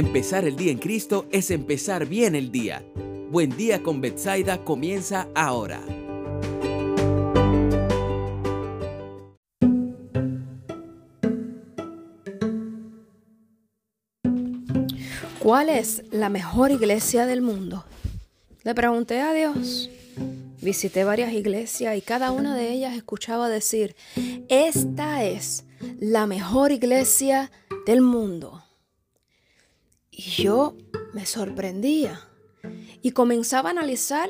Empezar el día en Cristo es empezar bien el día. Buen día con Betsaida comienza ahora. ¿Cuál es la mejor iglesia del mundo? Le pregunté a Dios. Visité varias iglesias y cada una de ellas escuchaba decir, esta es la mejor iglesia del mundo. Y yo me sorprendía y comenzaba a analizar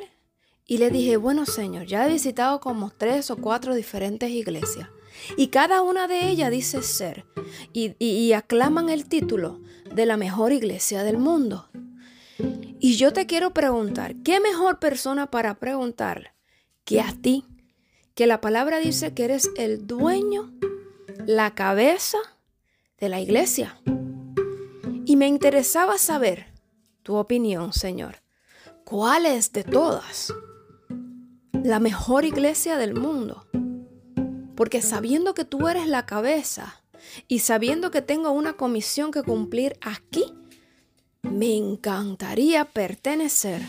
y le dije, bueno Señor, ya he visitado como tres o cuatro diferentes iglesias y cada una de ellas dice ser y, aclaman el título de la mejor iglesia del mundo. Y yo te quiero preguntar, ¿qué mejor persona para preguntarle que a ti? Que la palabra dice que eres el dueño, la cabeza de la iglesia. Me interesaba saber tu opinión, Señor. ¿Cuál es de todas la mejor iglesia del mundo? Porque sabiendo que tú eres la cabeza y sabiendo que tengo una comisión que cumplir aquí, me encantaría pertenecer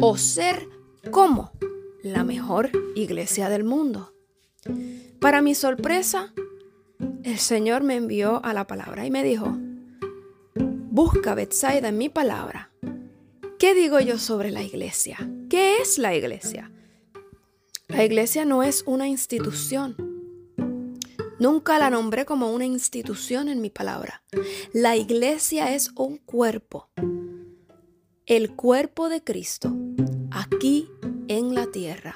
o ser como la mejor iglesia del mundo. Para mi sorpresa, el Señor me envió a la palabra y me dijo, busca Betsaida en mi palabra. ¿Qué digo yo sobre la iglesia? ¿Qué es la iglesia? La iglesia no es una institución. Nunca la nombré como una institución en mi palabra. La iglesia es un cuerpo. El cuerpo de Cristo aquí en la tierra.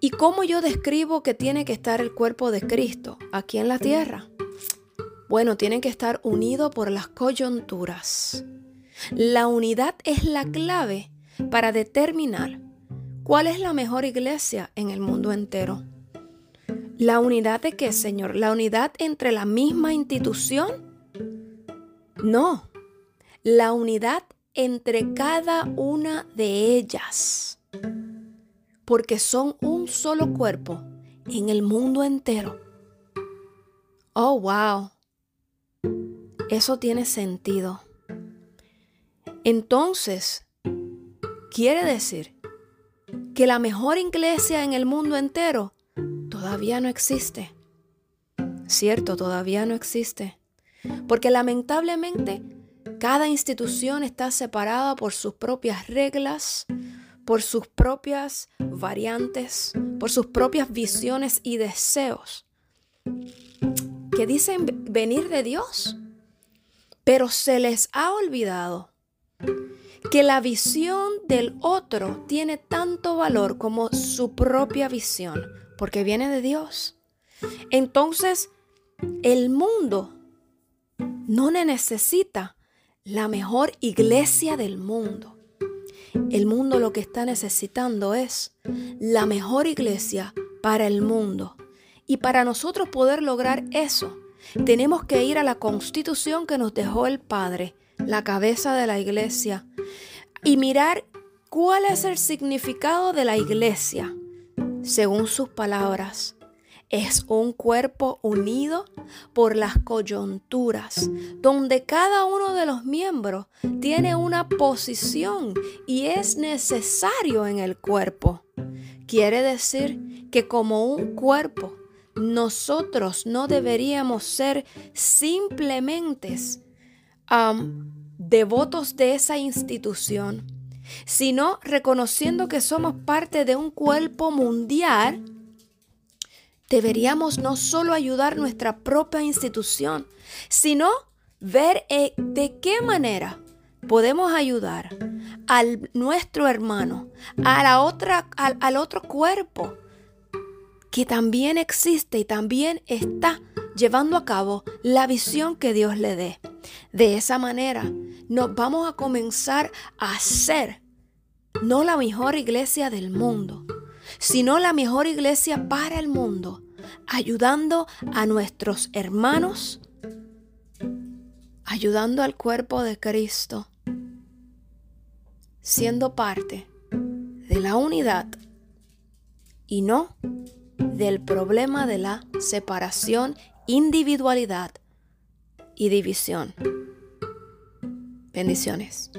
¿Y cómo yo describo que tiene que estar el cuerpo de Cristo aquí en la tierra? Bueno, tiene que estar unido por las coyunturas. La unidad es la clave para determinar cuál es la mejor iglesia en el mundo entero. ¿La unidad de qué, Señor? ¿La unidad entre la misma institución? No, la unidad entre cada una de ellas, porque son un solo cuerpo en el mundo entero. Oh, wow. Eso tiene sentido. Entonces, quiere decir que la mejor iglesia en el mundo entero todavía no existe. Cierto, todavía no existe. Porque lamentablemente cada institución está separada por sus propias reglas, por sus propias variantes, por sus propias visiones y deseos que dicen venir de Dios. Pero se les ha olvidado que la visión del otro tiene tanto valor como su propia visión porque viene de Dios. Entonces, el mundo no necesita la mejor iglesia del mundo. El mundo lo que está necesitando es la mejor iglesia para el mundo. Y para nosotros poder lograr eso, tenemos que ir a la constitución que nos dejó el Padre, la cabeza de la iglesia, y mirar cuál es el significado de la iglesia según sus palabras. Es un cuerpo unido por las coyunturas, donde cada uno de los miembros tiene una posición y es necesario en el cuerpo. Quiere decir que como un cuerpo, nosotros no deberíamos ser simplemente devotos de esa institución sino reconociendo que somos parte de un cuerpo mundial, deberíamos no solo ayudar nuestra propia institución, sino ver eh, de qué manera podemos ayudar al nuestro hermano, a la otra, al, al otro cuerpo que también existe y también está llevando a cabo la visión que Dios le dé. De esa manera nos vamos a comenzar a ser no la mejor iglesia del mundo, sino la mejor iglesia para el mundo, ayudando a nuestros hermanos, ayudando al cuerpo de Cristo, siendo parte de la unidad y no del problema de la separación, individualidad y división. Bendiciones.